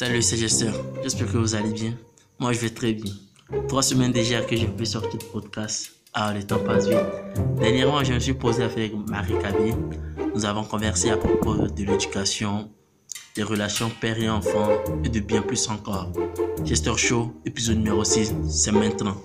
Salut, c'est Jester. J'espère que vous allez bien. Moi, je vais très bien. Trois semaines déjà que je peux sortir de podcast. Ah, le temps passe vite. Dernièrement, je me suis posé avec Marie Cabé. Nous avons conversé à propos de l'éducation, des relations père et enfant et de bien plus encore. Jester Show, épisode numéro 6, c'est maintenant.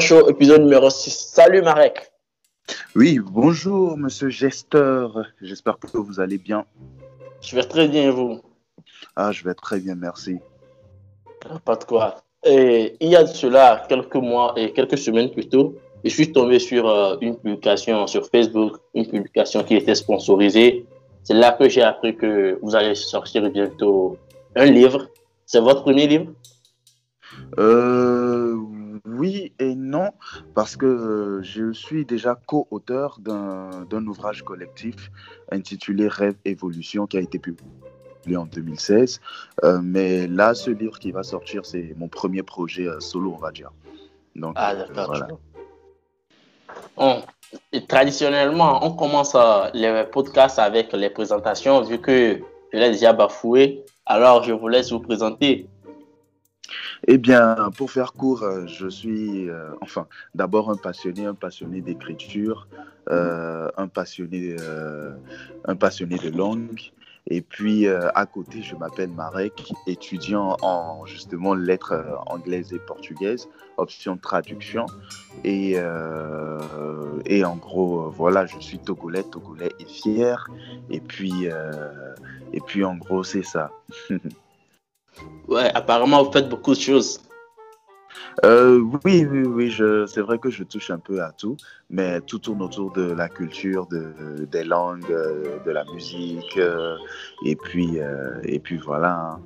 Show, épisode numéro 6. Salut Marek. Oui, bonjour Monsieur Gesteur. J'espère que vous allez bien. Je vais très bien vous? Ah, je vais très bien, merci. Pas de quoi. Et il y a de cela quelques mois et quelques semaines plus tôt, je suis tombé sur euh, une publication sur Facebook, une publication qui était sponsorisée. C'est là que j'ai appris que vous allez sortir bientôt un livre. C'est votre premier livre? Euh, oui et non, parce que euh, je suis déjà co-auteur d'un ouvrage collectif intitulé Rêve Évolution qui a été publié en 2016. Euh, mais là, ce livre qui va sortir, c'est mon premier projet euh, solo, on va dire. Donc, ah, d'accord. traditionnellement, on commence les podcasts avec les présentations, vu que je l'ai déjà bafoué. Alors, je vous laisse vous présenter. Eh bien, pour faire court, euh, je suis, euh, enfin, d'abord un passionné, un passionné d'écriture, euh, un passionné, un passionné de langue. Et puis, à côté, je m'appelle Marek, étudiant en justement lettres anglaises et portugaises, option traduction. Et, et en gros, voilà, je suis togolais, togolais et fier. Et puis, et puis en gros, c'est ça. Ouais, apparemment, vous faites beaucoup de choses. Euh, oui, oui, oui, c'est vrai que je touche un peu à tout, mais tout tourne autour de la culture, de, des langues, euh, de la musique, euh, et, puis, et puis voilà, hein,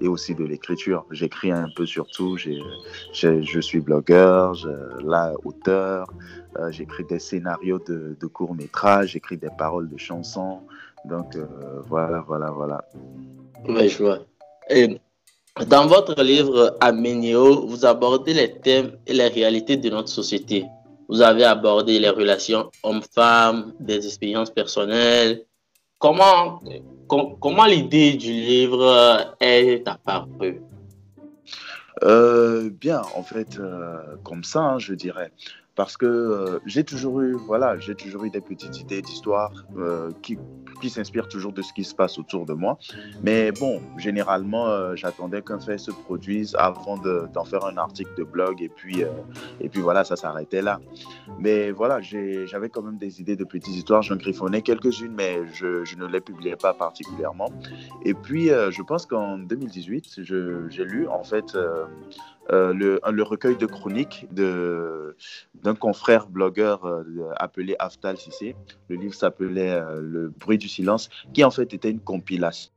et aussi de l'écriture. J'écris un peu sur tout, je suis blogueur, là, auteur, j'écris des scénarios de, de courts-métrages, j'écris des paroles de chansons, donc voilà, voilà, voilà. Oui, je vois. Dans votre livre Aménéo, vous abordez les thèmes et les réalités de notre société. Vous avez abordé les relations hommes-femmes, des expériences personnelles. Comment, comment l'idée du livre est apparue? Euh, Bien, en fait, euh, comme ça, hein, je dirais parce que euh, j'ai toujours eu voilà j'ai toujours eu des petites idées d'histoire euh, qui, qui s'inspirent toujours de ce qui se passe autour de moi. Mais bon généralement euh, j'attendais qu'un fait se produise avant d'en faire un article de blog et puis et puis voilà ça s'arrêtait là. Mais voilà j'avais quand même des idées de petites histoires j'en griffonnais quelques-unes mais je, ne les publiais pas particulièrement. Et puis je pense qu'en 2018 j'ai lu en fait euh, le, le, recueil de chroniques d'un confrère blogueur euh, appelé Aftal Sissé. Le livre s'appelait euh, Le bruit du silence, qui en fait était une compilation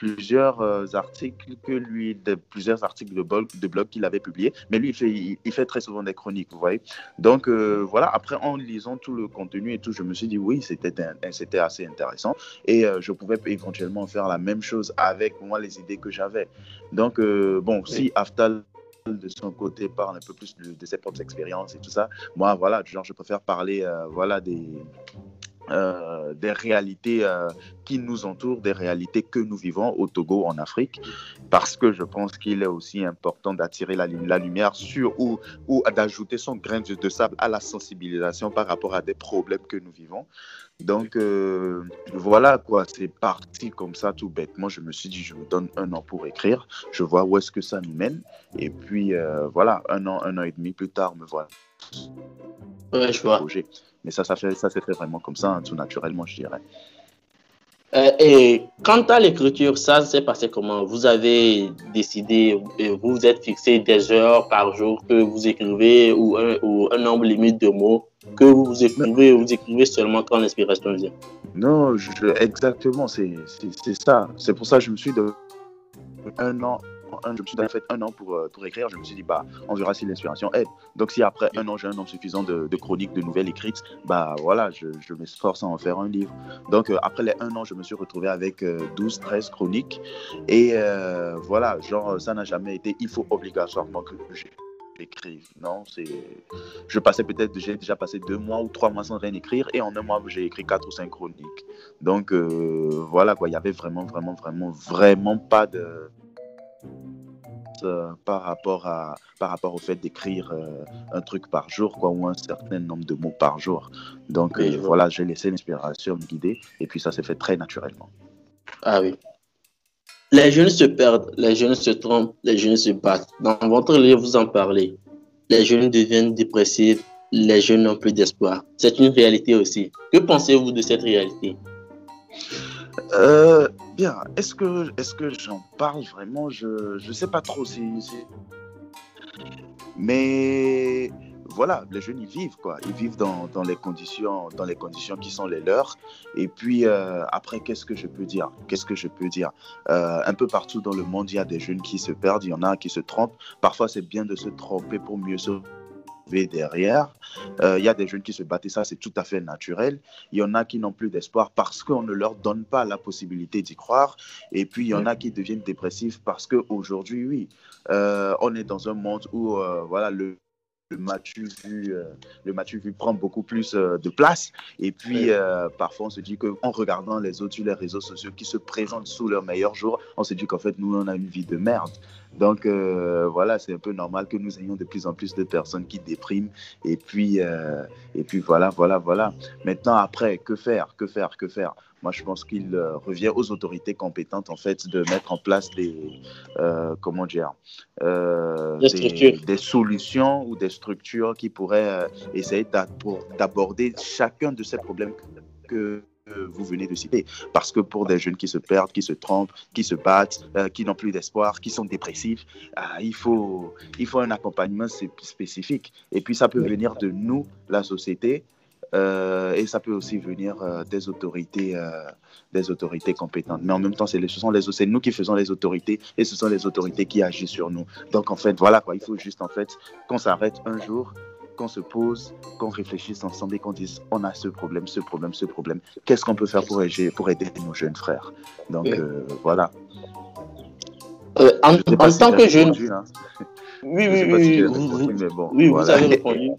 plusieurs euh, articles que lui, de, plusieurs articles de blog, de blog qu'il avait publiés. Mais lui, il fait, il, fait, très souvent des chroniques, vous voyez. Donc euh, voilà, après en lisant tout le contenu et tout, je me suis dit oui, c'était c'était assez intéressant et euh, je pouvais éventuellement faire la même chose avec moi les idées que j'avais. Donc bon, si Aftal de son côté parle un peu plus de, de, ses propres expériences et tout ça, moi voilà, genre je préfère parler voilà des euh, des réalités euh, qui nous entourent, des réalités que nous vivons au Togo, en Afrique, parce que je pense qu'il est aussi important d'attirer la, la, lumière sur ou, ou d'ajouter son grain de sable à la sensibilisation par rapport à des problèmes que nous vivons. Donc euh, voilà quoi, c'est parti comme ça tout bêtement. Je me suis dit, je me donne un an pour écrire, je vois où est-ce que ça nous mène, et puis euh, voilà, un an, un an et demi plus tard, me voilà. Ouais, je vois. Mais ça, ça, fait, ça s'est fait vraiment comme ça, hein, tout naturellement, je dirais. Euh, et quant à l'écriture, ça s'est passé comment? Vous avez décidé, euh, vous vous êtes fixé des heures par jour que vous écrivez ou un, ou un nombre limite de mots que vous écrivez ou vous écrivez seulement quand l'inspiration vient? Non, je, exactement, c'est ça. C'est pour ça que je me suis de un an je me suis fait un an pour, euh, pour écrire. Je me suis dit, bah, on verra si l'inspiration aide. Donc, si après un an, j'ai un nombre suffisant de, chroniques, de nouvelles écrites, bah voilà, je, je m'efforce à en faire un livre. Donc, euh, après les un an, je me suis retrouvé avec 12, euh, 13 chroniques. Et voilà, genre, ça n'a jamais été, il faut obligatoirement que j'écrive. Non, c'est. Je passais peut-être, j'ai déjà passé deux mois ou trois mois sans rien écrire et en un mois, j'ai écrit quatre ou cinq chroniques. Donc voilà, quoi, il y avait vraiment, vraiment, vraiment, vraiment pas de euh, par, rapport à, par rapport au fait d'écrire euh, un truc par jour quoi, ou un certain nombre de mots par jour. Donc euh, voilà, j'ai laissé l'inspiration me guider et puis ça s'est fait très naturellement. Ah oui. Les jeunes se perdent, les jeunes se trompent, les jeunes se battent. Dans votre livre, vous en parlez. Les jeunes deviennent dépressifs, les jeunes n'ont plus d'espoir. C'est une réalité aussi. Que pensez-vous de cette réalité? Euh, est-ce que, est que j'en parle vraiment? Je ne sais pas trop si, Mais voilà, les jeunes, ils vivent, quoi. Ils vivent dans, dans, les, conditions, dans les conditions qui sont les leurs. Et puis, euh, après, qu'est-ce que je peux dire? Qu'est-ce que je peux dire? Euh, Un peu partout dans le monde, il y a des jeunes qui se perdent, il y en a qui se trompent. Parfois, c'est bien de se tromper pour mieux se derrière. Euh, il y a des jeunes qui se battent et ça, c'est tout à fait naturel. Il y en a qui n'ont plus d'espoir parce qu'on ne leur donne pas la possibilité d'y croire. Et puis, il y en a qui deviennent dépressifs parce qu'aujourd'hui, oui, euh, on est dans un monde où euh, voilà, le le match vu, le match vu prend beaucoup plus de place. Et puis, parfois, on se dit qu'en regardant les autres sur les réseaux sociaux qui se présentent sous leur meilleur jour, on se dit qu'en fait, nous, on a une vie de merde. Donc euh, voilà, c'est un peu normal que nous ayons de plus en plus de personnes qui dépriment. Et puis, euh, et puis voilà, voilà, voilà. Maintenant, après, que faire Que faire Que faire? Moi, je pense qu'il euh, revient aux autorités compétentes, en fait, de mettre en place des, comment dire, des, des, solutions ou des structures qui pourraient essayer d'aborder chacun de ces problèmes que vous venez de citer. Parce que pour des jeunes qui se perdent, qui se trompent, qui se battent, euh, qui n'ont plus d'espoir, qui sont dépressifs, ah, il, faut, il faut un accompagnement spécifique. Et puis ça peut venir de nous, la société, euh, et ça peut aussi venir euh, des autorités, des autorités compétentes. Mais en même temps, c'est ce sont les, c'est nous qui faisons les autorités et ce sont les autorités qui agissent sur nous. Donc en fait, voilà quoi. Il faut juste en fait qu'on s'arrête un jour qu'on se pose, qu'on réfléchisse ensemble et qu'on dise on a ce problème, ce problème, ce problème. Qu'est-ce qu'on peut faire pour aider, pour aider nos jeunes frères? Donc euh, voilà. Euh, en, tant que jeune. Hein. Oui, oui, oui. oui, vous, avez répondu,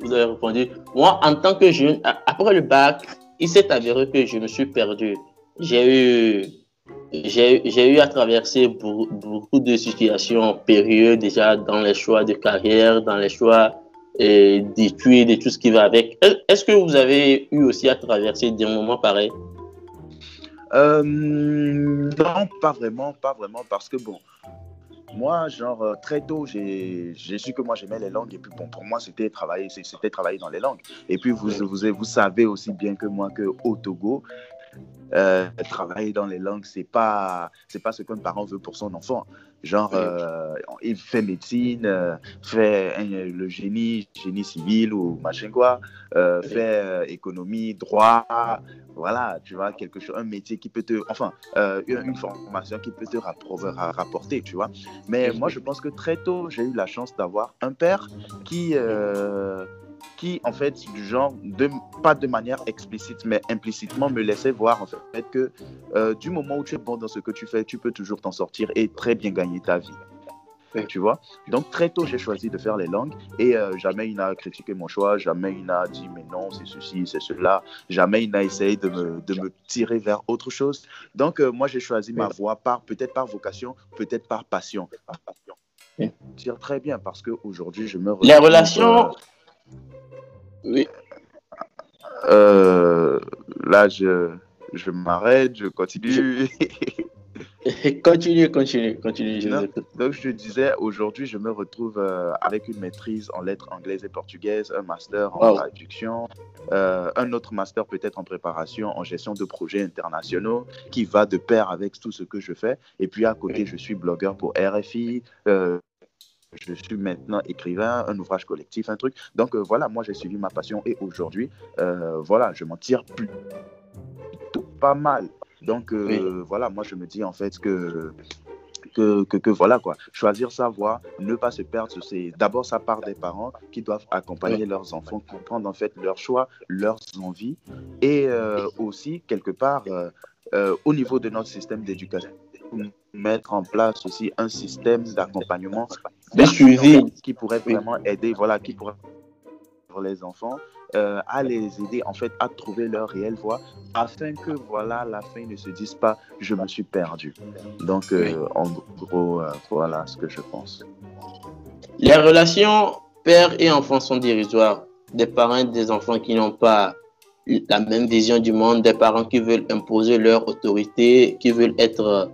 vous avez répondu. Moi, en tant que jeune, après le bac, il s'est avéré que je me suis perdu. J'ai eu j'ai eu à traverser beaucoup de situations périlleuses déjà dans les choix de carrière, dans les choix d'études et tout ce qui va avec. Est-ce que vous avez eu aussi à traverser des moments pareils? Euh, Non, pas vraiment, pas vraiment, parce que bon, moi, genre, euh, très tôt, j'ai su que moi, j'aimais les langues. Et puis, bon, pour moi, c'était travailler, c'était travailler dans les langues. Et puis, vous, vous, savez aussi bien que moi qu'au Togo, euh, travailler dans les langues, c'est pas, c'est pas ce qu'un parent veut pour son enfant. Genre, euh, il fait médecine, euh, fait le génie, génie civil ou machin quoi, fait économie, droit, voilà, tu vois, quelque chose, un métier qui peut te, enfin, une formation qui peut te rapporter, tu vois. Mais moi, je pense que très tôt, j'ai eu la chance d'avoir un père qui qui, en fait, du genre, de, pas de manière explicite, mais implicitement, me laissait voir, en fait, que euh, du moment où tu es bon dans ce que tu fais, tu peux toujours t'en sortir et très bien gagner ta vie. Tu vois? Donc, très tôt, j'ai choisi de faire les langues et euh, jamais il n'a critiqué mon choix, jamais il n'a dit, mais non, c'est ceci, c'est cela. Jamais il n'a essayé de me, de me, tirer vers autre chose. Donc, euh, moi, j'ai choisi ma voie, par, peut-être par vocation, peut-être par passion. Par passion. Très bien parce qu'aujourd'hui, je me. Les relations. Oui. là, je je m'arrête, je continue. continue, continue, continue. donc, je disais, aujourd'hui, je me retrouve euh, avec une maîtrise en lettres anglaises et portugaises, un master en traduction, euh, un autre master peut-être en préparation, en gestion de projets internationaux, qui va de pair avec tout ce que je fais. Et puis, à côté, je suis blogueur pour RFI. Euh, je suis maintenant écrivain, un ouvrage collectif, un truc. Donc voilà, moi j'ai suivi ma passion et aujourd'hui, voilà, je m'en tire plus pas mal. Donc euh, voilà, moi je me dis en fait que que, que, voilà quoi, choisir sa voie, ne pas se perdre, c'est d'abord sa part des parents qui doivent accompagner leurs enfants, comprendre en fait leurs choix, leurs envies et euh, aussi quelque part euh, au niveau de notre système d'éducation mettre en place aussi un système d'accompagnement de suivi qui pourrait vraiment aider voilà qui pourrait les enfants euh, à les aider en fait à trouver leur réelle voie afin que voilà la fin ne se dise pas je me suis perdu. Donc euh, en gros euh, voilà ce que je pense. Les relations père et enfant sont dérisoires. Des parents et des enfants qui n'ont pas la même vision du monde, des parents qui veulent imposer leur autorité, qui veulent être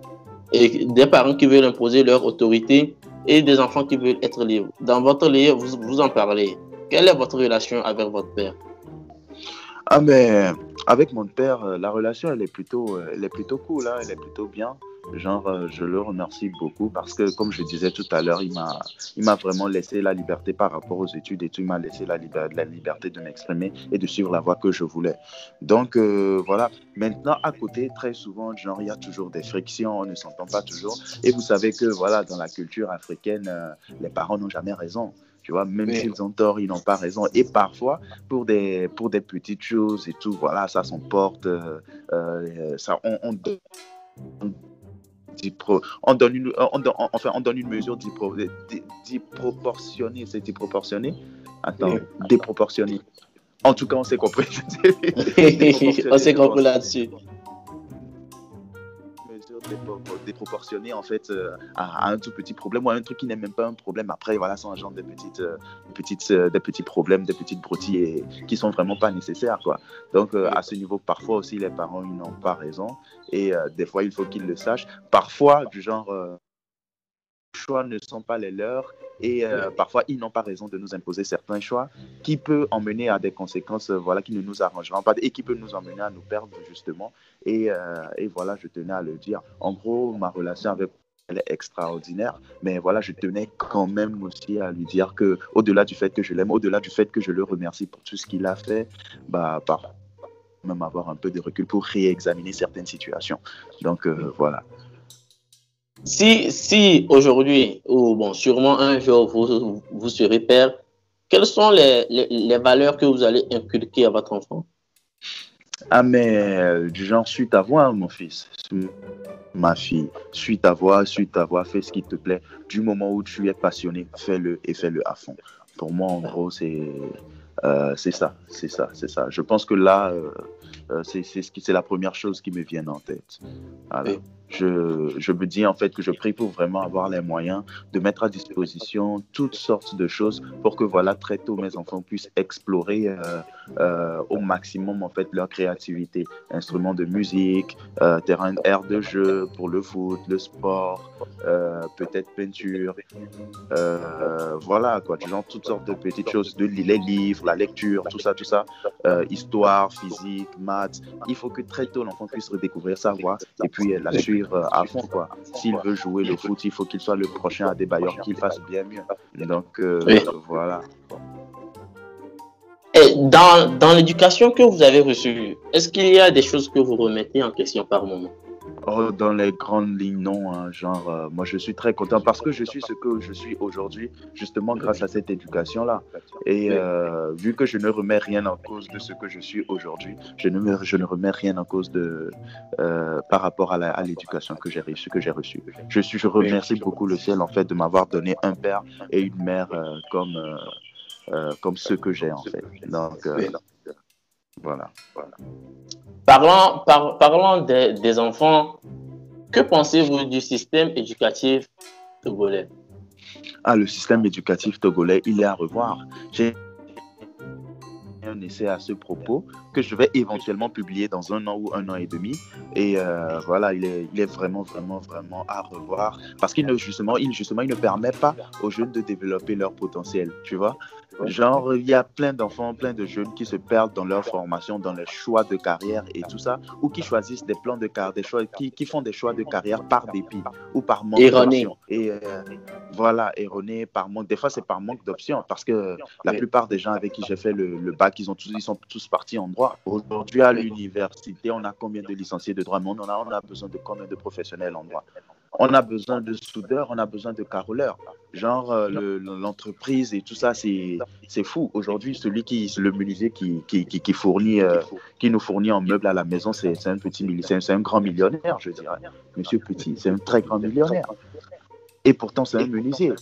et des parents qui veulent imposer leur autorité et des enfants qui veulent être libres. Dans votre livre, vous, vous en parlez. Quelle est votre relation avec votre père? Ah, mais avec mon père, euh, la relation, elle est plutôt, euh, elle est plutôt cool, hein, elle est plutôt bien. Genre, euh, je le remercie beaucoup parce que, comme je disais tout à l'heure, il m'a, vraiment laissé la liberté par rapport aux études et tout. Il m'a laissé la, la liberté de m'exprimer et de suivre la voie que je voulais. Donc, voilà. Maintenant, à côté, très souvent, genre, il y a toujours des frictions, on ne s'entend pas toujours. Et vous savez que, voilà, dans la culture africaine, les parents n'ont jamais raison. Tu vois, même s'ils ont tort, ils n'ont pas raison. Et parfois, pour des, pour des petites choses et tout, voilà, ça s'emporte. Euh, euh, ça, on, on, on donne une, on enfin, on donne une mesure disproportionnée. C'est disproportionné Attends, déproportionnée. En tout cas, on s'est compris. on s'est compris là-dessus déproportionné en fait euh, à, un tout petit problème ou à un truc qui n'est même pas un problème. Après, voilà, ça engendre des petites, euh, petites, euh, des petits problèmes, des petites broutilles et, qui sont vraiment pas nécessaires, quoi. Donc, à ce niveau, parfois aussi, les parents, ils n'ont pas raison et des fois, il faut qu'ils le sachent. Parfois, du genre choix ne sont pas les leurs et euh, parfois ils n'ont pas raison de nous imposer certains choix qui peut emmener à des conséquences euh, voilà qui ne nous arrangeront pas et qui peut nous emmener à nous perdre justement et, euh, et voilà je tenais à le dire en gros ma relation avec elle est extraordinaire, mais voilà, je tenais quand même aussi à lui dire que, au-delà du fait que je l'aime, au-delà du fait que je le remercie pour tout ce qu'il a fait, bah, par même avoir un peu de recul pour réexaminer certaines situations. Donc voilà. Si, si aujourd'hui, ou bon, sûrement un jour, vous, vous serez père, quelles sont les, les, valeurs que vous allez inculquer à votre enfant? Ah, mais du genre, suis ta voix, mon fils, ma fille, suis ta voix, suis ta voix, fais ce qui te plaît. Du moment où tu es passionné, fais-le et fais-le à fond. Pour moi, en gros, c'est euh, c'est ça, c'est ça, c'est ça. Je pense que là, euh, euh, c'est la première chose qui me vient en tête. Je, me dis en fait que je prie pour vraiment avoir les moyens de mettre à disposition toutes sortes de choses pour que voilà très tôt mes enfants puissent explorer au maximum en fait leur créativité, instruments de musique, terrain air de jeu pour le foot, le sport, peut-être peinture, voilà quoi, genre toutes sortes de petites choses, de les livres la lecture, tout ça, tout ça, euh, histoire, physique, maths. Il faut que très tôt l'enfant puisse redécouvrir sa voix et puis la suivre euh, à fond. quoi. S'il veut jouer le foot, il faut qu'il soit le prochain à des bailleurs, qu'il fasse bien mieux. Donc euh, voilà. Et dans, dans l'éducation que vous avez reçue, est-ce qu'il y a des choses que vous remettez en question par moment? Oh, dans les grandes lignes, non. Hein, genre, euh, moi, je suis très content parce que je suis ce que je suis aujourd'hui, justement grâce à cette éducation-là. Et euh, vu que je ne remets rien en cause de ce que je suis aujourd'hui, je ne, je ne remets rien en cause de, euh, par rapport à l'éducation que j'ai reçue. Que j'ai reçu. je, suis, je remercie beaucoup le ciel, en fait, de m'avoir donné un père et une mère comme, comme ceux que j'ai, en fait. Donc, voilà. voilà. Parlant, parlant des, enfants, que pensez-vous du système éducatif togolais? Ah, le système éducatif togolais, il est à revoir. J'ai un essai à ce propos que je vais éventuellement publier dans un an ou un an et demi. Et euh, voilà, il est, il est, vraiment, vraiment, vraiment à revoir parce qu'il ne, justement, il, justement, il ne permet pas aux jeunes de développer leur potentiel, tu vois? Genre, il y a plein d'enfants, plein de jeunes qui se perdent dans leur formation, dans les choix de carrière et tout ça, ou qui choisissent des plans de carrière, des choix, qui, qui, font des choix de carrière par dépit ou par manque d'options. Et euh, voilà, erroné par manque. Des fois, c'est par manque d'options parce que la plupart des gens avec qui j'ai fait le, bac, ils, ont tous, ils sont tous partis en droit. Aujourd'hui, à l'université, on a combien de licenciés de droit, mais on a, on a besoin de combien de professionnels en droit? On a besoin de soudeurs, on a besoin de caroleurs. Genre, euh, l'entreprise et tout ça, c'est fou. Aujourd'hui, celui qui, le menuisier qui, qui, qui, fournit, euh, qui nous fournit en meubles à la maison, c'est un petit c'est un grand millionnaire, je dirais. Monsieur Petit, c'est un très grand millionnaire. Et pourtant, c'est un menuisier.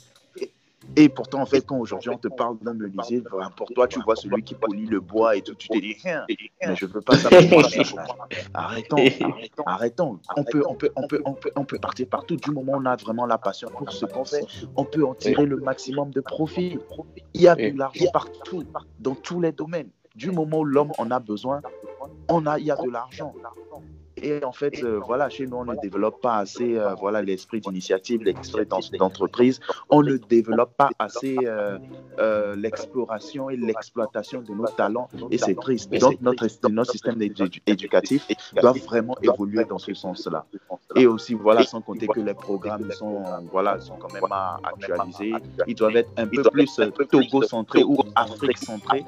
Et pourtant, en fait, quand aujourd'hui on te parle d'un menuisier, pour toi, tu vois celui qui polie le bois et tout, tu te dis, hein, mais je veux pas ça Arrêtons, arrêtons, arrêtons. On peut, on, peut, on, peut, on, peut, on peut partir partout. Du moment où on a vraiment la passion pour ce qu'on fait, on peut en tirer le maximum de profit. Il y a de l'argent partout, dans tous les domaines. Du moment où l'homme en a besoin, on a, il y a de l'argent. Et en fait, euh, voilà, chez nous, on ne développe pas assez euh, voilà, l'esprit d'initiative, l'esprit d'entreprise. On ne développe pas assez euh, l'exploration et l'exploitation de nos talents. Et c'est triste. Donc, notre, notre système éducatif doit vraiment évoluer dans ce sens-là. Et aussi, voilà, sans compter que les programmes sont, voilà, sont quand même à actualiser. Ils doivent être un peu plus Togo-centrés ou Afrique-centrés.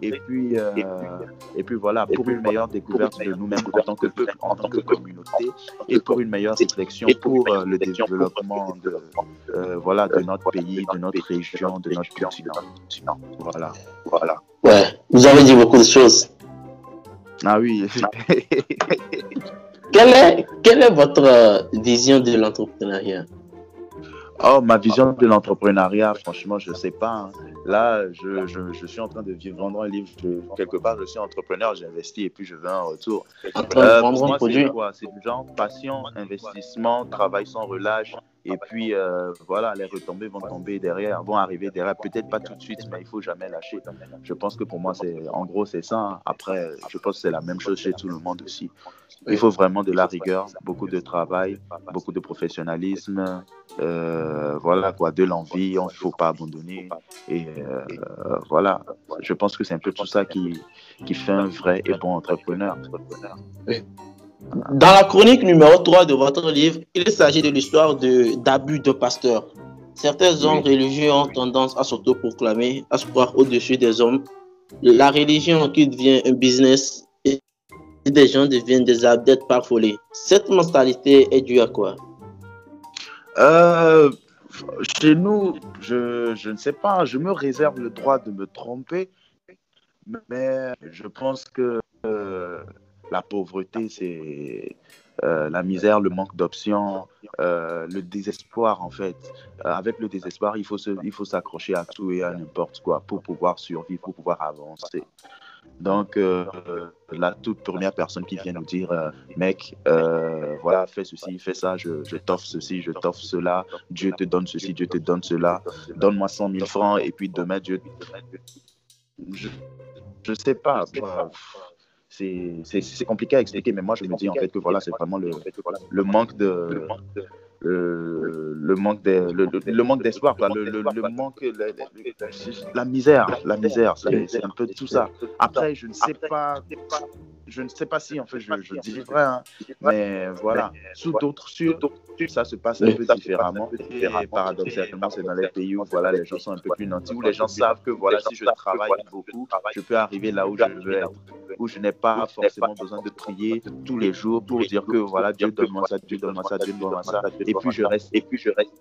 Et puis, et puis, voilà, pour une meilleure découverte de nous-mêmes en tant que peuple en tant que communauté et pour une meilleure réflexion pour euh, le développement de, euh, voilà, de notre pays, de notre région, de notre continent. Voilà. voilà. Ouais, vous avez dit beaucoup de choses. Ah oui. quelle, est, quelle est votre euh, vision de l'entrepreneuriat? Oh, ma vision de l'entrepreneuriat, franchement, je ne sais pas. Hein. Là, je, je, je, suis en train de vivre, vendre un livre. quelque part, je suis entrepreneur, j'investis et puis je veux un retour. Euh, vendre un produit. C'est du genre passion, investissement, travail sans relâche. Et puis, euh, voilà, les retombées vont tomber derrière, vont arriver derrière. Peut-être pas tout de suite, mais il faut jamais lâcher. Je pense que pour moi, c'est, en gros, c'est ça. Après, je pense que c'est la même chose chez tout le monde aussi. Il faut vraiment de la rigueur, beaucoup de travail, beaucoup de professionnalisme. Euh, voilà quoi, de l'envie, il ne faut pas abandonner. Et euh, voilà, je pense que c'est un peu tout ça qui, qui fait un vrai et bon entrepreneur. Dans la chronique numéro 3 de votre livre, il s'agit de l'histoire d'abus de, pasteurs. Certains hommes religieux ont tendance à s'autoproclamer, à se croire au-dessus des hommes. La religion qui devient un business et des gens deviennent des adeptes parfolés. Cette mentalité est due à quoi? Euh, Chez nous, je, je ne sais pas, je me réserve le droit de me tromper, mais je pense que euh, la pauvreté, c'est euh, la misère, le manque d'options, euh, le désespoir en fait. Euh, avec le désespoir, il faut s'accrocher à tout et à n'importe quoi pour pouvoir survivre, pour pouvoir avancer. Donc la toute première personne qui vient nous dire, mec, voilà, fais ceci, fais ça, je, t'offre ceci, je t'offre cela, Dieu te donne ceci, Dieu te donne cela, donne-moi 100 000 francs et puis demain Dieu. Je, je sais pas c'est compliqué à expliquer, mais moi je me dis en fait que voilà, c'est vraiment le, le manque de. Le, manque le, manque d'espoir, le, manque, la misère, la misère, c'est un peu tout ça. Après, je ne sais pas, je ne sais pas si en fait je, je dis vrai, hein, mais voilà, sous d'autres sur ça se passe un peu différemment. Et paradoxalement, c'est dans les pays où voilà, les gens sont un peu plus nantis, où les gens savent que voilà, si je travaille beaucoup, je peux arriver là où je veux être, où je n'ai pas forcément besoin de prier tous les jours pour dire que voilà, Dieu donne-moi ça, Dieu donne-moi ça, Dieu donne-moi ça, et puis je reste, et puis je reste.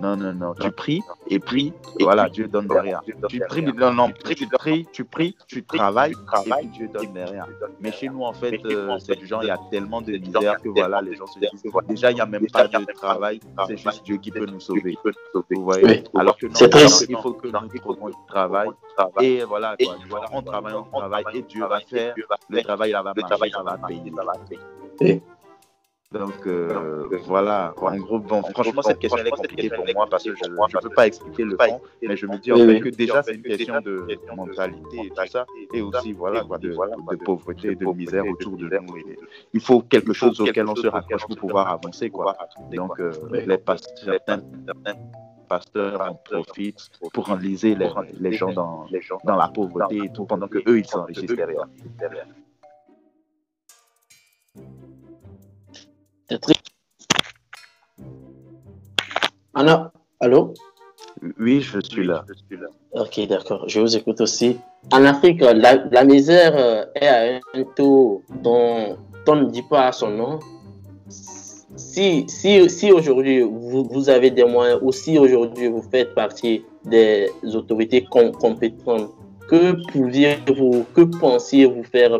Non, non, non. Tu pries et pries, et voilà, Dieu donne derrière. Tu pries, non, non, tu pries, tu pries, tu travailles, et Dieu donne derrière. Mais chez nous, en fait, euh, c'est du genre, il y a tellement de misère que voilà, les gens se disent, déjà, il n'y a même pas de travail, c'est juste Dieu qui peut nous sauver. Vous voyez Alors que non, il faut que nous trouvons du travail. Et voilà, on travaille, on travaille, et Dieu va faire le travail, il va payer. Donc euh, voilà, en gros, bon, franchement, cette question est compliquée pour moi parce que je ne peux pas expliquer le fond, mais je me dis en fait que déjà c'est une question de mentalité et tout ça, et aussi voilà, de, de pauvreté, de misère autour de nous. il faut quelque chose auquel on se raccroche pour pouvoir avancer. Quoi. Donc euh, les pasteurs, certains pasteurs en profitent pour enliser les, les gens dans, dans la pauvreté et tout, pendant que eux ils s'enrichissent derrière. Anna, allô? Oui, je suis là. Ok, d'accord. Je vous écoute aussi. En Afrique, la, misère euh, est à un taux dont on ne dit pas son nom. Si, si, si aujourd'hui vous, avez des moyens ou si aujourd'hui vous faites partie des autorités compétentes, que pouviez-vous, que pensiez-vous faire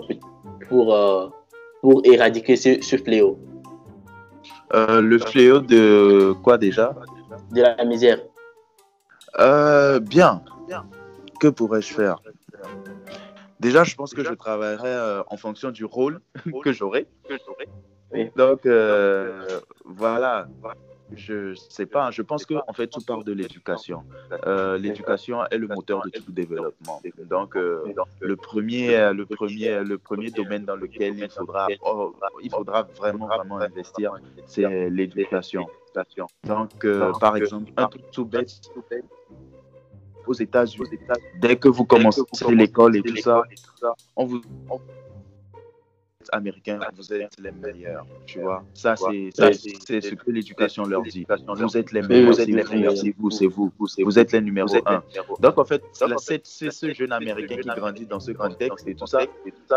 pour, euh, pour éradiquer ce fléau? Euh, le fléau de quoi déjà? De la misère. Euh, bien. Que pourrais-je faire? Déjà, je pense que je travaillerai euh, en fonction du rôle que j'aurai. Donc, voilà je sais pas, je pense que en fait tout part de l'éducation. Euh, l'éducation est le moteur de tout développement. Donc euh, le premier, le premier, le premier domaine dans lequel il faudra, oh, il faudra vraiment vraiment investir, c'est l'éducation. Donc euh, par exemple un truc tout bête aux États-Unis, dès que vous commencez l'école et tout ça, on vous américains, vous êtes les meilleurs. Tu vois, ça, c'est ce que l'éducation leur dit. Vous êtes les meilleurs, c'est vous, c'est vous, vous êtes les numéros un. Donc, en fait, c'est ce jeune américain qui grandit dans ce contexte et tout ça.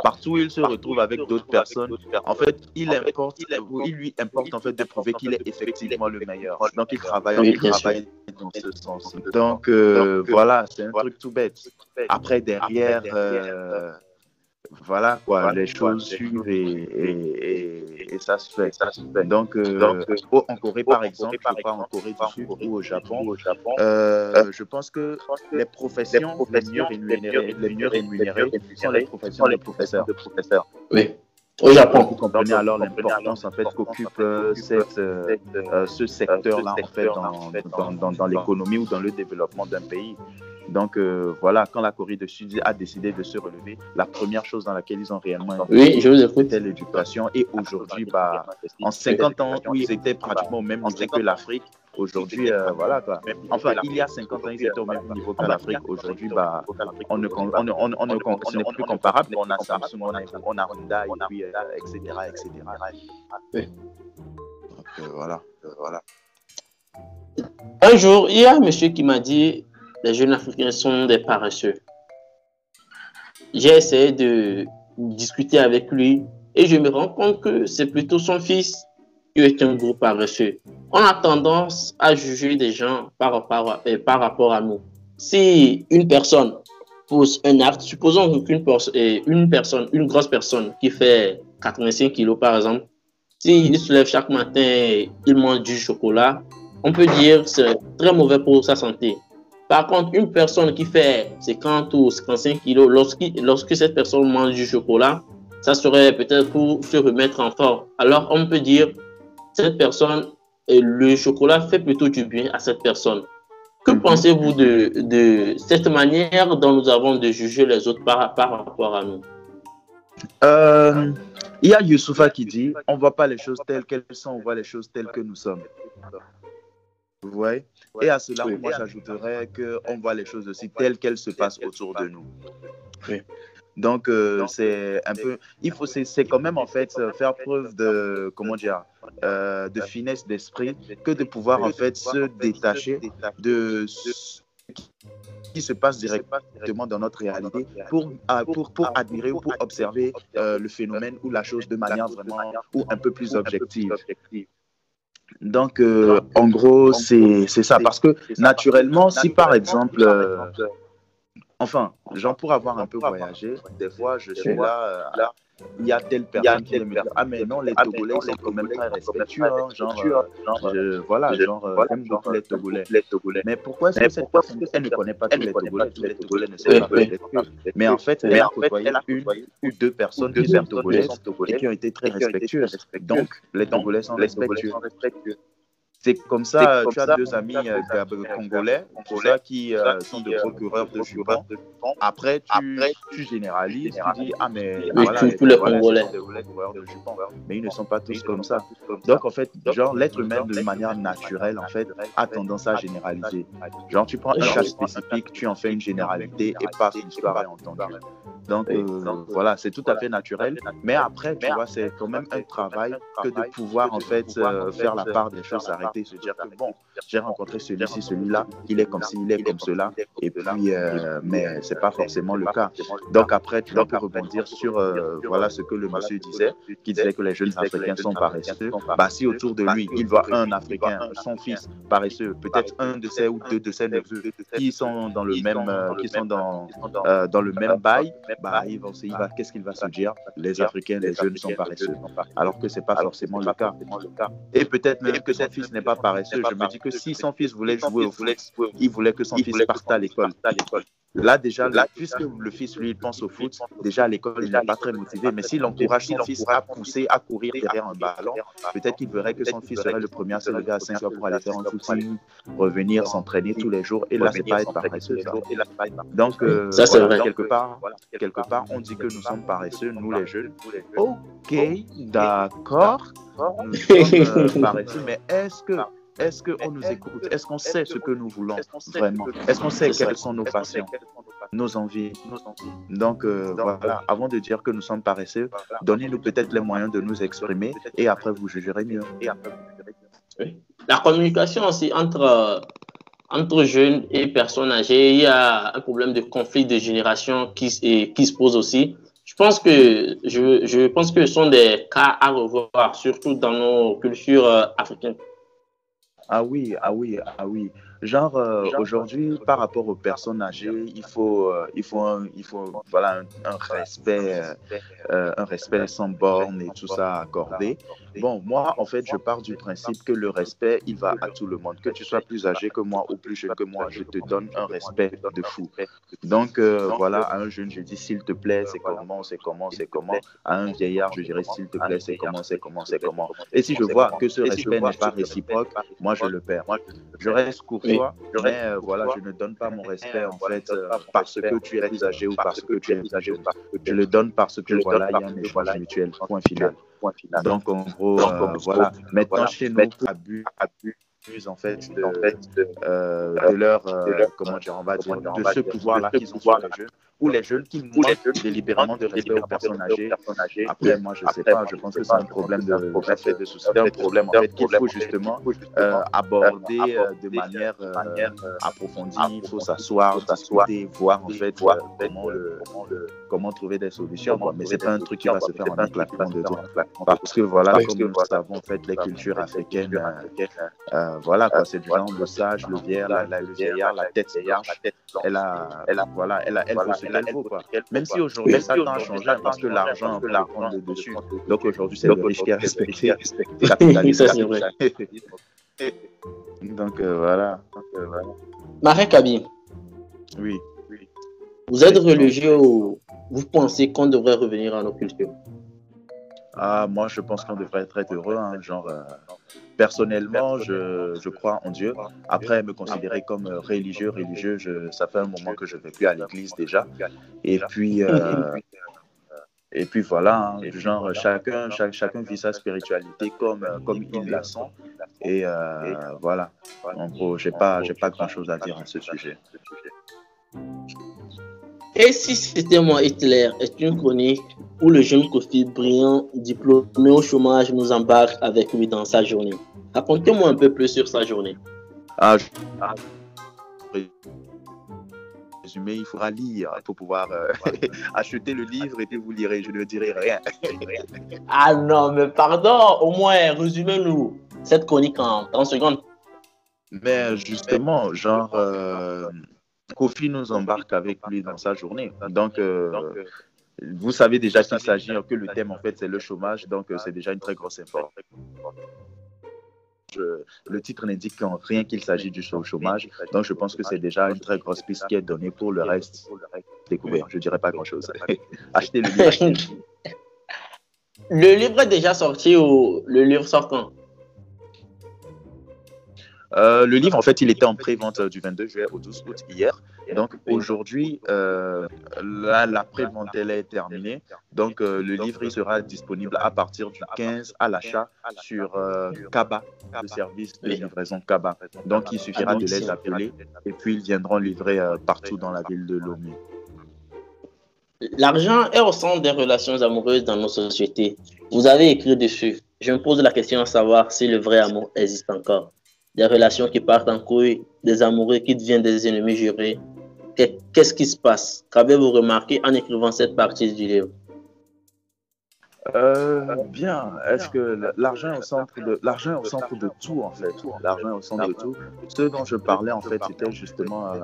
Partout où il se retrouve avec d'autres personnes, en fait, il importe, il lui importe en fait de prouver qu'il est effectivement le meilleur. Donc, il travaille, il travaille dans ce sens. Donc, euh, voilà, c'est un truc tout bête. Après, derrière, euh, voilà quoi, les choses suivent et, et, ça se fait. Ça se fait. Donc, euh, Donc euh, en Corée par exemple, pas en Corée du Sud ou au Japon, au Japon euh, je pense que les professions, les mieux rémunérées, sont les professions professeurs. professeurs. Oui. Au Japon. Vous comprenez alors l'importance en fait qu'occupe cette, ce secteur-là en fait dans, dans, dans l'économie ou dans le développement d'un pays. Donc euh, voilà, quand la Corée du Sud a décidé de se relever, la première chose dans laquelle ils ont réellement investi, oui, c'était l'éducation. Et aujourd'hui, bah, en 50 ans où ils étaient pratiquement au même niveau que l'Afrique, aujourd'hui, euh, voilà quoi. Enfin, il y a 50 ans, ils étaient au même niveau que l'Afrique. Aujourd'hui, bah, on ne, on, on, on, on ce n'est plus comparable. On a Samsung, on a, on a Honda, et puis, euh, etc., etc. Donc, voilà, voilà. Un jour, il y a un monsieur qui m'a dit les jeunes Africains sont des paresseux. J'ai essayé de discuter avec lui et je me rends compte que c'est plutôt son fils qui est un gros paresseux. On a tendance à juger des gens par, rapport euh, par rapport à nous. Si une personne pose un acte, supposons qu'une euh, personne, une grosse personne qui fait 85 kilos par exemple, s'il se lève chaque matin, il mange du chocolat, on peut dire que c'est très mauvais pour sa santé. Par contre, une personne qui fait 50 ou 55 kilos, lorsque, cette personne mange du chocolat, ça serait peut-être pour se remettre en forme. Alors, on peut dire, cette personne, le chocolat fait plutôt du bien à cette personne. Que mhm. pensez-vous de, cette manière dont nous avons de juger les autres par, rapport à nous? Euh, Il y a Youssoufa qui dit, on ne voit pas les choses telles qu'elles sont, on voit les choses telles que nous sommes. Vous voyez? Et à cela, moi, j'ajouterais qu'on voit les choses aussi telles qu'elles se passent autour de nous. Donc, euh, c'est un peu, il faut, c'est quand même en fait faire preuve de, comment dire, euh, de finesse d'esprit que de pouvoir en fait se détacher de ce qui se passe directement dans notre réalité pour, pour, pour admirer ou pour observer euh, le phénomène ou la chose de manière vraiment ou un peu plus objective. Donc, en gros, c'est ça. Parce que naturellement, si par exemple, Enfin, genre pour avoir un peu voyagé, des fois je suis là, euh, là il y a telle personne qui me dit Ah, mais non, les Togolais sont quand même très respectueux. Hein, genre, euh, voilà, genre, euh, j'aime beaucoup les Togolais. Mais pourquoi est-ce que cette personne, elle ne connaît pas tous les Togolais? Tous les Togolais ne sont pas respectueux. Mais en fait, elle a côtoyé une ou deux personnes qui sont Togolaises et qui ont été très respectueuses. Donc, les Togolais sont respectueux. C'est comme ça, tu as deux amis euh, congolais, congolais qui euh, sont des procureurs de jupons. Après, tu, généralises, tu dis, ah, mais voilà, tous les congolais. Mais ils ne sont pas tous comme ça. Donc, en fait, genre, l'être humain, de manière naturelle, en fait, a tendance à généraliser. Genre, tu prends un cas spécifique, tu en fais une généralité et pas une histoire à entendre. Donc, euh, voilà, c'est tout à fait naturel. Mais après, tu vois, c'est quand même un travail que de pouvoir, en fait, faire la part des choses, arrêter se dire que bon, j'ai rencontré celui-ci, celui-là, il est comme ci, il est comme cela, et puis, euh, mais c'est pas forcément le cas. Donc après, tu dois rebondir sur euh, voilà ce que le monsieur disait, qui disait que les jeunes Africains sont paresseux. Bah, si autour de lui, il voit un Africain, son fils paresseux, peut-être un de ses ou deux de ses neveux qui sont dans le même, euh, qui sont dans, dans le même bail, bah, il va, il va, qu'est-ce qu'il va se dire? Les Africains, les jeunes sont paresseux, alors que c'est pas forcément le cas. Et peut-être même que son fils n'est pas paresseux. Je me dis que si son fils voulait jouer au foot, il voulait que son fils parte à l'école. Là, déjà, là, puisque le fils, lui, il pense au foot, déjà à l'école, il n'est pas très motivé. Mais s'il encourage son fils à pousser, à courir derrière un ballon, peut-être qu'il verrait que son fils serait le premier à se lever à 5 heures pour aller faire un footing, revenir s'entraîner tous les jours. Et là, c'est pas être paresseux. Donc, euh, ça, c'est vrai. Quelque part, quelque part, on dit que nous sommes paresseux, nous les jeunes. Ok, d'accord. Nous sommes euh, paresseux, mais est-ce que est-ce qu'on nous écoute? Est-ce qu'on sait ce que nous voulons vraiment? Est-ce qu'on sait quelles sont nos passions, nos envies? Donc euh, voilà, avant de dire que nous sommes paresseux, donnez-nous peut-être les moyens de nous exprimer et après vous jugerez mieux. La communication aussi entre, entre jeunes et personnes âgées, il y a un problème de conflit de génération qui, qui se pose aussi. Je pense que je, je pense que ce sont des cas à revoir, surtout dans nos cultures euh, africaines. Ah oui, ah oui, ah oui. Genre, euh, aujourd'hui, par rapport aux personnes âgées, il faut, euh, il faut, un, il faut voilà, un, respect, euh, un respect sans borne et tout ça accordé. Bon, moi, en fait, je pars du principe que le respect, il va à tout le monde. Que tu sois plus âgé que moi ou plus jeune que moi, je te donne un respect de fou. Donc, voilà, à un jeune, je dis s'il te plaît, c'est comment, c'est comment, c'est comment. À un vieillard, je dirais s'il te plaît, c'est comment, c'est comment, c'est comment. Et si je vois que ce respect n'est pas réciproque, moi, je le perds. Je reste courtois mais euh, voilà, je ne donne pas mon respect en fait euh, parce que tu es plus âgé ou parce que tu es âgé ou parce que je le donne parce que voilà, il y a un échange mutuel. Point final. Donc en gros, euh, voilà. Maintenant chez nous, abus, abus en fait de, de, leur, comment dire, on va dire, de ce pouvoir-là qu'ils ont sur les jeunes ou les jeunes qui manquent délibérément de respect aux personnes âgées. Après, moi, je ne sais pas, je pense que c'est un problème de, de, société, un problème en fait qu'il faut justement aborder de manière approfondie. Il faut s'asseoir, discuter, voir en fait comment, le, comment trouver des solutions. Mais c'est pas un truc qui va se faire en un claquement de doigts. Parce que voilà, comme nous savons, en fait, les cultures africaines, voilà, quoi, c'est du genre le sage, le vieillard, le vieillard, la tête elle a, elle a, voilà, elle a, elle quoi. Même si aujourd'hui, ça a changé parce que l'argent la prendre dessus. Donc aujourd'hui, c'est le riche qui a respecté. Donc euh, voilà. Euh, voilà. Marek Abi. Oui. Vous êtes religieux ou vous pensez qu'on devrait revenir à nos cultures? Ah, moi, je pense qu'on devrait être heureux. Hein, genre, euh, personnellement, je, je, crois en Dieu. Après, me considérer comme religieux, religieux, je, ça fait un moment que je ne vais plus à l'église déjà. Et puis, euh, et puis voilà, hein, genre, chacun, chaque, chacun vit sa spiritualité comme, comme il la sent. Et euh, voilà. En gros, je n'ai pas, pas grand-chose à dire à ce sujet. Et si c'était moi, Hitler est une chronique où le jeune Kofi, brillant, diplômé au chômage, nous embarque avec lui dans sa journée. Racontez-moi un peu plus sur sa journée. Ah, je- ah, résumé, il faudra lire pour pouvoir euh, acheter le livre et puis vous lirez. Je ne dirai rien. Ah non, mais pardon, au moins, résumez-nous cette chronique en 30 secondes. Mais justement, genre, euh, Kofi nous embarque avec lui dans sa journée. Donc, euh, vous savez déjà qu'il s'agit que le thème, en fait, c'est le chômage. Donc, euh, c'est déjà une très grosse information. Le titre n'indique en rien qu'il s'agit du chômage. Donc, je pense que c'est déjà une très grosse piste qui est donnée pour le reste. Découvert. Je dirais pas grand-chose. Achetez le livre. Le livre est déjà sorti ou le livre sort quand? Euh, le livre, en fait, il était en pré-vente euh, du 22 juillet au 12 août hier. Donc aujourd'hui, euh, la pré-vente, elle est terminée. Donc le livre, il sera disponible à partir du 15 à l'achat sur Kaba, le service de livraison Kaba. Donc il suffira de les appeler et puis ils viendront livrer partout dans la ville de Lomé. L'argent est au centre des relations amoureuses dans nos sociétés. Vous avez écrit dessus. Je me pose la question à savoir si le vrai amour existe encore. Des relations qui partent en couille, des amoureux qui deviennent des ennemis jurés. Qu'est- Qu'est-ce qui se passe? Qu'avez-vous remarqué en écrivant cette partie du livre? Euh, bien. Est-ce que l'argent est au centre de l'argent au centre de tout en fait. L'argent au centre de tout. Ce dont je parlais en fait, c'était justement euh,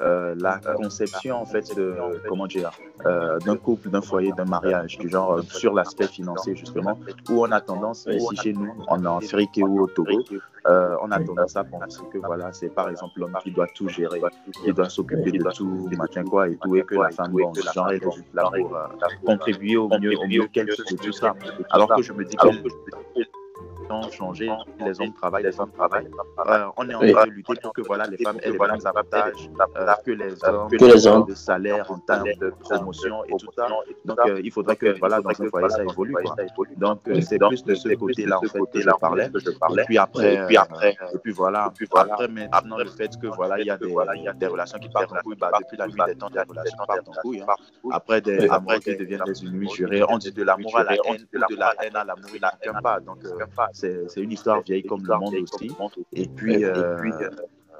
euh, la conception en fait de comment dire euh, d'un couple, d'un foyer, d'un mariage, du genre euh, sur l'aspect financier justement, où on a tendance ici chez nous, en Afrique ou au Togo, euh, on a tendance à penser que voilà, c'est par exemple l'homme qui doit tout gérer, qui doit s'occuper de tout, machin quoi et tout, et que la femme, bon, genre, est là pour euh, contribuer au mieux, au mieux qu'elle de tout ça. Alors que je me dis que ont changé, les hommes travaillent, les femmes travaillent. Euh, on est en train de lutter pour que voilà, les femmes aient les mêmes avantages euh, que les hommes, Que les hommes. de salaire, en termes de promotion et tout ça. Donc euh, il faudrait que voilà, dans foyer, ça évolue. Quoi. Donc euh, c'est plus de ce côté-là en fait que je parlais. Et puis après, et puis après, et puis voilà, puis après maintenant le fait que voilà, il y a des, il y a des relations qui partent en couille, bah, depuis la nuit des temps, des relations partent en couille. hein. Après des amours qui deviennent des ennemis jurés, on dit de l'amour à la haine, de la haine à l'amour, il n'en pas. Donc euh, c'est une histoire vieille comme le monde aussi. Et puis, euh,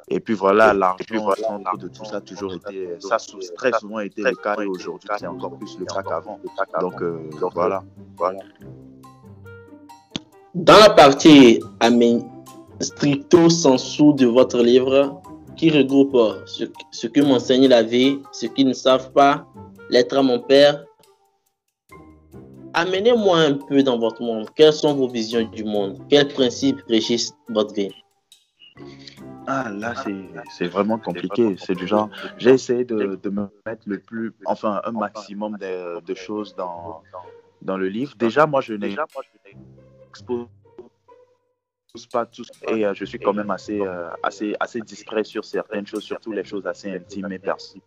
et puis voilà, l'argent au centre de tout ça a toujours été, ça a très souvent été le cas et aujourd'hui c'est encore plus le cas qu'avant. Donc, euh, donc voilà, voilà. Dans la partie amen- stricto sensu de votre livre, qui regroupe euh, ce, ce que m'enseigne la vie, ce qu'ils ne savent pas, l'être à mon père, amenez-moi un peu dans votre monde. Quelles sont vos visions du monde? Quels principes régissent votre vie? Ah, là, c'est- c'est vraiment compliqué. C'est du genre, j'ai essayé de, de me mettre le plus, enfin, un maximum de, de choses dans, dans le livre. Déjà, moi, je n'ai expose pas tout et euh, je suis quand même assez, euh, assez, assez discret sur certaines choses, surtout les choses assez intimes et personnelles.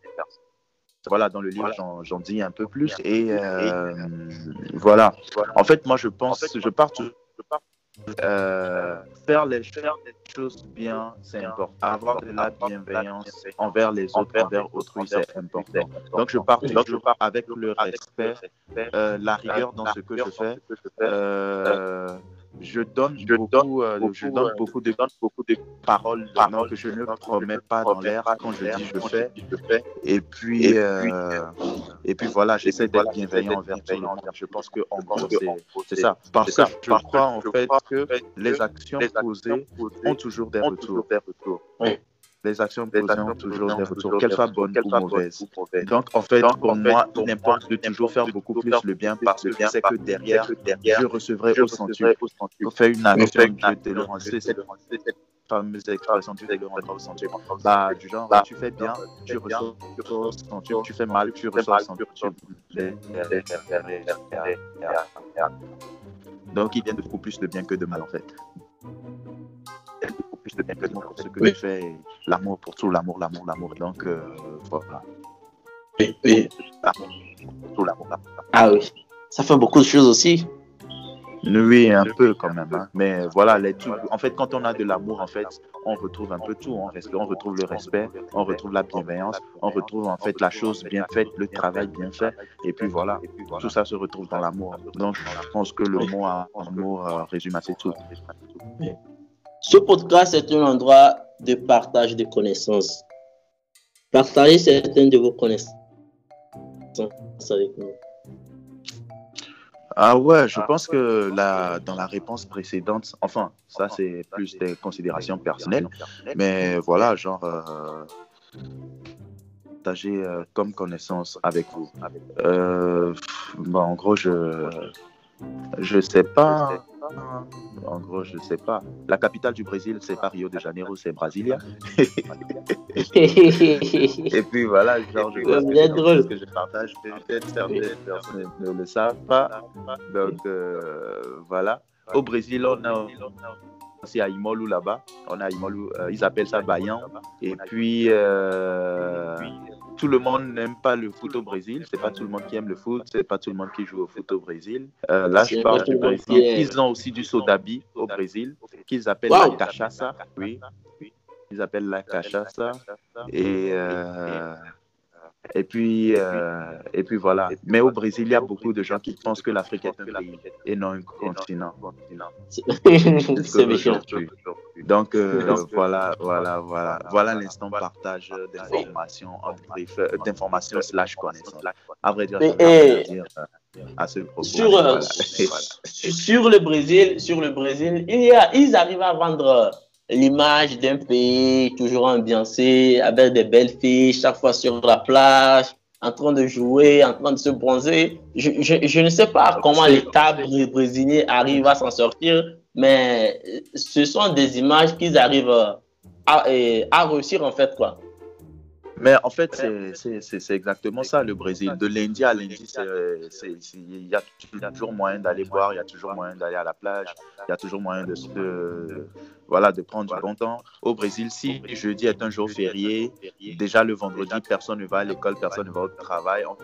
Voilà, dans le livre, j'en- j'en dis un peu plus. Et euh, voilà. En fait, moi, je pense, je pars toujours. Euh, faire, les, faire les choses bien, c'est important. Avoir de la bienveillance envers les autres, envers autrui, c'est important. Donc, je pars toujours avec le respect, euh, la rigueur dans ce que je fais. Euh, je donne beaucoup, euh, je donne beaucoup de, beaucoup de paroles donc, que je ne promets pas dans l'air quand je dis je fais. Et puis, euh, et puis voilà, j'essaie d'être bienveillant envers tout le monde. Je pense que en gros, c'est- c'est ça. Parce que je crois en fait que les actions posées ont toujours des retours. Oui. Les actions ont toujours des retours, qu'elles soient bonnes ou mauvaises. Donc, en fait, pour moi, il importe de toujours faire beaucoup plus le bien parce que sais que derrière, je recevrai au centuple. Pour faire une action, rend. C'est cette fameuse expression, rendra au. Bah, du genre, tu fais bien, tu reçois au centuple. Tu fais mal, tu reçois au centuple. Donc, il vient de beaucoup plus de bien que de mal, en fait. Plus de pour ce que Oui. tu fais. L'amour pour tout, l'amour, l'amour, l'amour. Donc, euh, voilà. Oui, oui. L'amour pour tout, l'amour, l'amour. Ah oui. Ça fait beaucoup de choses aussi. Oui, un peu quand même. hein. Mais voilà, les tout- en fait, quand on a de l'amour, en fait, on retrouve un peu tout. On, on retrouve le respect, on retrouve la bienveillance, on retrouve en fait la chose bien faite, le travail bien fait. Et puis voilà, tout ça se retrouve dans l'amour. Donc, je pense que le mot amour euh, résume assez tout. Ce podcast est un endroit de partage de connaissances. Partagez certaines de vos connaissances avec nous. Ah ouais, je pense que la, dans la réponse précédente, enfin, ça c'est plus des considérations personnelles, mais voilà, genre, euh, partager euh, comme connaissance avec vous. Euh, en gros, je je sais pas. En gros, je sais pas. La capitale du Brésil, c'est pas Rio de Janeiro, c'est Brasilia. Et puis voilà, genre, je pense que bien c'est drôle. ce que je partage. Peut-être certaines personnes ne le savent pas. Donc euh, voilà. Au Brésil, on a aussi à Imolu là-bas. On a Imolu, euh, ils appellent ça Bayan. Et puis euh, tout le monde n'aime pas le foot au Brésil. C'est pas tout le monde qui aime le foot. C'est pas tout le monde qui joue au foot au Brésil. Euh, là, je parle du Brésil. Ils ont aussi du sodabi au Brésil qu'ils appellent Wow. la cachaça. Oui. Ils appellent la cachaça. Et euh, et puis, euh, et puis voilà. Mais au Brésil, il y a beaucoup de gens qui pensent que l'Afrique est un pays et non un continent. C'est méchant. Donc euh, voilà, voilà, voilà, voilà l'instant partage d'informations, euh, d'informations slash connaissances. À vrai dire, Mais, à dire, euh, à ce propos. Sur, euh, sur le Brésil, sur le Brésil, il y a, ils arrivent à vendre l'image d'un pays toujours ambiancé, avec des belles filles, chaque fois sur la plage, en train de jouer, en train de se bronzer. Je, je, je ne sais pas comment l'État bré- brésilien arrive à s'en sortir, mais ce sont des images qu'ils arrivent à, à réussir en fait. Quoi. Mais en fait, c'est- c'est c'est- c'est exactement ça, le Brésil. De lundi à lundi, c'est- c'est- c'est- il y a toujours moyen d'aller boire, il y a toujours moyen d'aller à la plage, il y a toujours moyen de, se- voilà, de prendre du bon temps. Au Brésil, si jeudi est un jour férié, déjà le vendredi, personne ne va à l'école, personne ne va au travail. On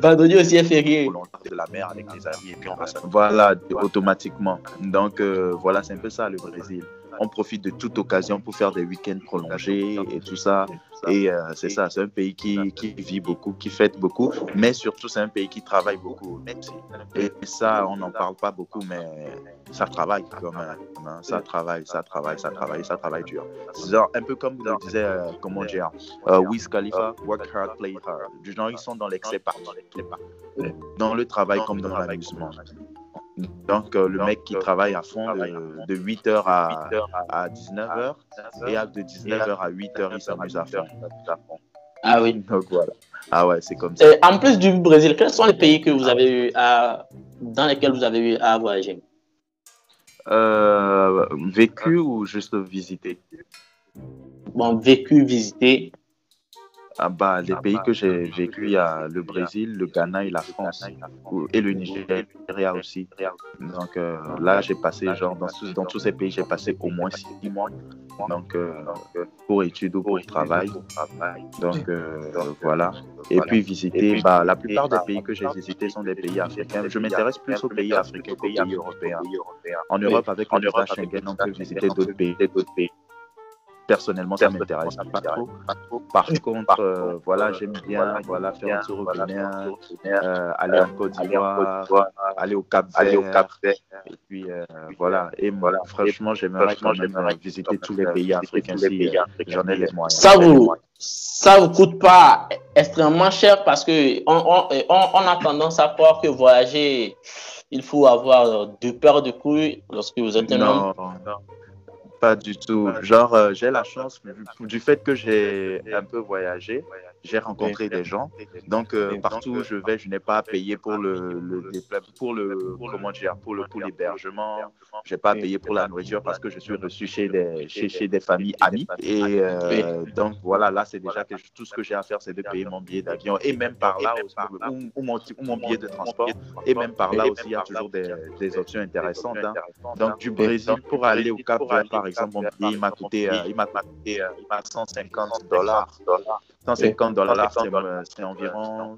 Vendredi aussi est férié. de la mer avec les amis et puis on. Voilà, automatiquement. Donc euh, voilà, c'est un peu ça le Brésil. On profite de toute occasion pour faire des week-ends prolongés et tout ça. Et euh, c'est ça, c'est un pays qui, vit beaucoup, qui fête beaucoup, mais surtout c'est un pays qui travaille beaucoup. Et ça, on n'en parle pas beaucoup, mais ça travaille quand même. hein. Ça travaille, ça travaille, ça travaille, ça travaille dur. Genre un peu comme le disait, euh, comment dire, euh, Wiz Khalifa, work hard, play hard. Du genre, ils sont dans l'excès partout. Dans le travail comme dans l'amusement. Donc, euh, le mec qui travaille à fond de, 8h à, à 19h et à- de 19h à 8h, il s'amuse à fond. Ah oui. Donc voilà. Ah ouais, c'est comme ça. Et en plus du Brésil, quels sont les pays que vous avez eu à, dans lesquels vous avez eu à voyager? Euh, vécu ou juste visité? Bon, vécu, visité. Ah bah, Les pays que j'ai vécu, il y a le Brésil, le Ghana et la France. Et le Nigeria aussi. Donc euh, là, j'ai passé, genre, dans, tous- dans tous ces pays, j'ai passé au moins six mois. Donc, euh, pour études ou pour travail. Donc, euh, voilà. Et puis visiter, bah, la plupart des pays que j'ai visités sont des pays africains. Je m'intéresse plus aux pays africains qu'aux pays européens. En Europe, avec le Schengen, on peut visiter d'autres pays. Personnellement, ça m'intéresse pas trop. Par contre, euh, voilà, j'aime bien voilà, faire un tour au Bénin, euh, aller en Côte d'Ivoire, aller au Cap Vert, et puis euh, voilà. Et voilà, franchement, j'aimerais quand même euh, visiter tous les pays africains si euh, j'en ai les moyens. Ça vous, ça vous coûte pas extrêmement cher parce que on, on, on, on a tendance à croire que voyager, il faut avoir deux paires de couilles lorsque vous êtes un homme. Non, non, pas du tout. Genre, euh, j'ai la chance du, fait que j'ai un peu voyagé, j'ai rencontré des gens. Donc, euh, partout où je vais, je n'ai pas à payer pour le, pour le, comment dire, pour le, pour l'hébergement. J'ai pas à payer pour la nourriture parce que je suis reçu chez des, chez, chez des familles amies. Et euh, donc, voilà, là, c'est déjà que je- tout ce que j'ai à faire, c'est de payer mon billet d'avion et même par là, aussi, ou, ou mon, ou mon billet de transport. Et même par là aussi, il y a toujours des, des options intéressantes. hein. Donc, du Brésil pour aller au Cap Vert, par exemple, mon billet, il m'a coûté, euh, il m'a coûté euh, il m'a 150 dollars. 150 dollars, c'est environ,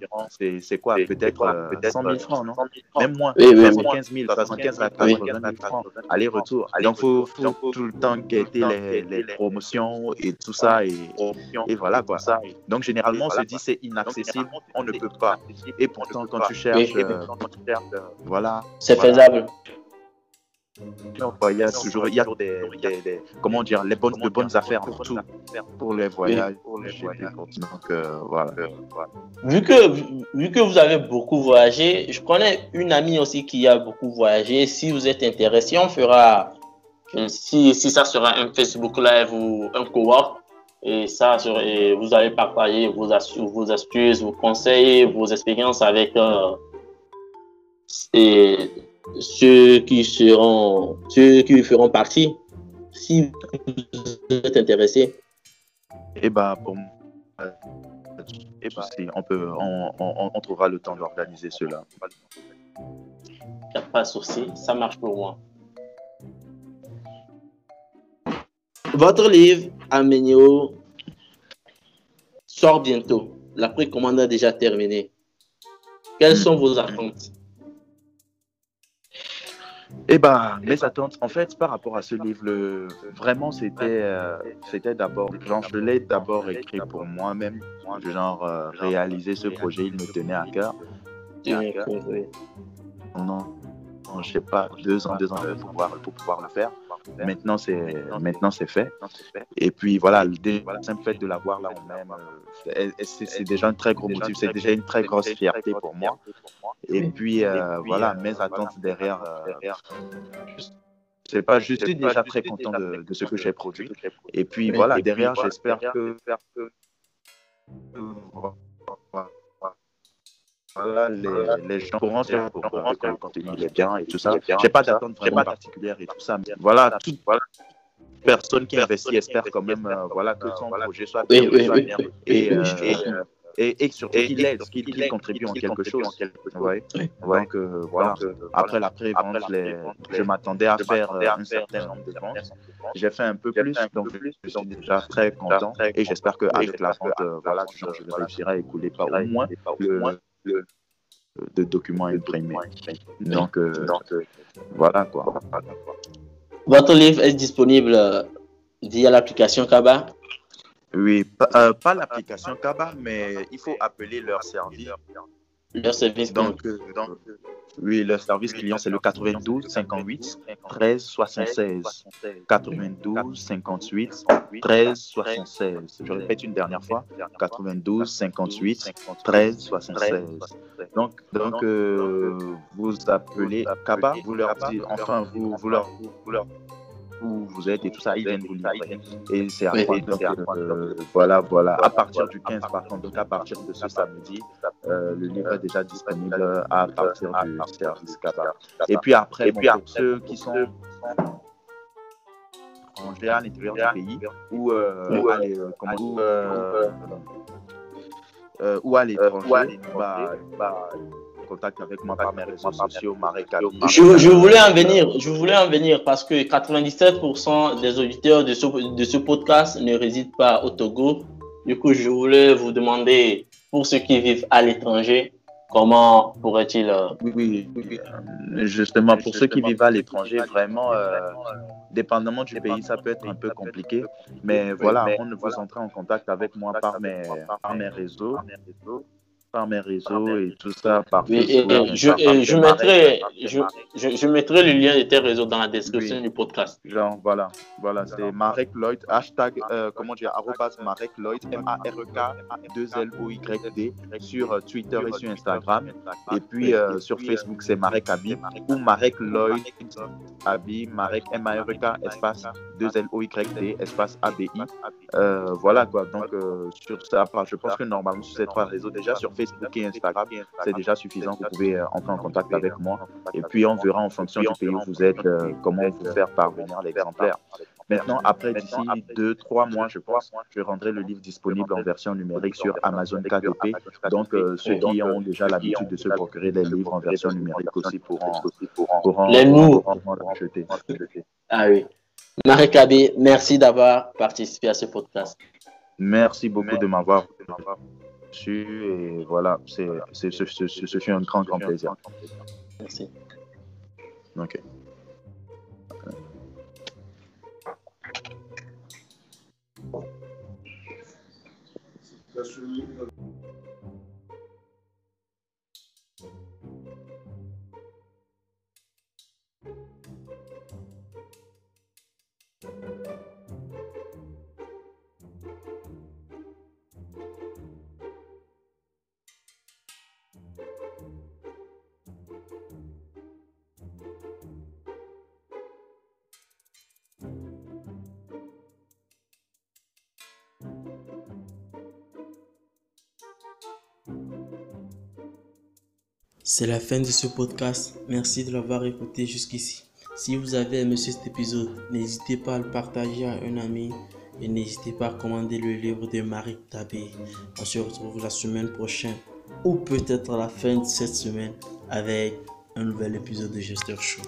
c'est quoi Peut-être 100 000 francs, non Même moins, 75 000, 75 000 francs, aller-retour. Donc, il faut, tout le temps guetter les, les, promotions et tout ça. Et, et voilà quoi. Donc, généralement, on se dit c'est inaccessible, on ne peut pas. Et pourtant, quand tu cherches, voilà. C'est faisable il y a toujours il y a des, des, comment dire les bonnes de bonnes affaires pour tout. Pour les voyages pour les donc euh, voilà. Vu que vu que vous avez beaucoup voyagé je connais une amie aussi qui a beaucoup voyagé. Si vous êtes intéressé on fera si, si ça sera un Facebook live ou un cowork et ça et vous allez partager vos astuces, vos astuces vos conseils vos expériences avec euh, et ceux qui seront, ceux qui feront partie, si vous êtes intéressé. Eh ben, pour moi, eh ben, on, peut, on, on, on, trouvera le temps d'organiser cela. Il n'y a pas de souci, ça marche pour moi. Votre livre, Aménio, sort bientôt. La précommande a déjà terminé. Quelles sont vos attentes? Eh ben, mes attentes, en fait, par rapport à ce livre, vraiment, c'était, euh, c'était d'abord, genre, je l'ai d'abord écrit pour moi-même, genre, euh, réaliser ce projet, il me tenait à cœur. Non, je sais pas, deux ans, deux ans pour pouvoir, le faire. Maintenant, c'est maintenant c'est fait. Et puis voilà, le simple fait de l'avoir là euh, c'est déjà un très gros motif, c'est déjà une très grosse fierté pour moi. Et puis euh, voilà, mes attentes derrière. Euh, c'est pas, je suis déjà très content de ce que j'ai produit. Et puis voilà, derrière, j'espère que voilà, les, les gens pourront se pour que le contenu est bien et tout ça. J'ai pas d'attente vraiment particulière et tout ça. Mais voilà, toute voilà, personne qui investit espère quand même euh, voilà, que son projet soit bien. Oui, oui, oui. Et, euh, et, et, surtout qu'il aide, qu'il contribue en quelque chose. Ouais. Donc euh, voilà, après la pré-vente, je m'attendais à faire un certain nombre de ventes. J'ai fait un peu plus, donc je suis déjà très content et j'espère qu'avec la vente, voilà, je réussirai à écouler pas au moins le de documents imprimés. Donc, euh, donc euh, voilà quoi. Votre livre est disponible euh, via l'application Kaba? Oui, pas, pas l'application Kaba, mais il faut appeler leur service leur service donc, euh, donc, oui, leur service client, c'est le 92 58 13 76. 92 58 13 76. Je répète une dernière fois 92 58 13 76. Donc, donc euh, vous appelez Kaba, vous leur dites, enfin, vous, vous leur, vous leur où vous êtes et tout ça, ils viennent vous livrer. Et c'est à oui, donc, euh, voilà, voilà. À partir du 15, par contre, donc à partir de ce samedi, euh, le livre est déjà disponible à partir du service Kaba. Et puis après, et puis pour ceux qui sont étrangers à l'intérieur du pays ou euh, à euh, ou à l'étranger, bah, contact avec moi par mes réseaux sociaux, je, je, voulais en venir, je voulais en venir parce que 97% des auditeurs de ce, de ce podcast ne résident pas au Togo. Du coup, je voulais vous demander, pour ceux qui vivent à l'étranger, comment pourrait-il... Euh, oui, oui, justement, pour ceux qui vivent à l'étranger, vraiment, euh, dépendamment du pays, ça peut être un peu compliqué. Mais voilà, on ne vous entrez en contact avec moi par mes, par mes réseaux par mes réseaux et tout ça. Par je, je, mettrai, je, je, mettrai le lien de tes réseaux dans la description du podcast. Genre, voilà, voilà c'est Marek Lloyd, hashtag, euh, comment dire, arrobas Marek Lloyd, M-A-R-E-K, 2-L-O-Y-D, sur euh, Twitter et sur Instagram. Et puis euh, sur Facebook, c'est Marek Abi ou Marek Lloyd Abi, Marek M-A-R-E-K, espace 2-L-O-Y-D, espace A-B-I. voilà quoi, donc sur ça, je pense que normalement, sur ces trois réseaux, déjà sur Facebook et Instagram, c'est déjà suffisant. Vous pouvez euh, entrer en contact avec moi. Et puis, on verra en fonction du pays où vous êtes, euh, comment vous faire parvenir l'exemplaire. Maintenant, après, d'ici deux, trois mois, je pense, je rendrai le livre disponible en version numérique sur Amazon KDP. Donc, euh, ceux qui ont déjà l'habitude de se procurer des livres en version numérique aussi pourront, pourront, les nous. Ah oui. Marie Kabé, merci d'avoir participé à ce podcast. Merci beaucoup de m'avoir et voilà, c'est, c'est, ce, ce, ce fut un grand, grand plaisir. Merci. Ok. C'est la fin de ce podcast. Merci de l'avoir écouté jusqu'ici. Si vous avez aimé cet épisode, n'hésitez pas à le partager à un ami et n'hésitez pas à commander le livre de Marie Tabé. On se retrouve la semaine prochaine ou peut-être à la fin de cette semaine avec un nouvel épisode de Gesteur Show.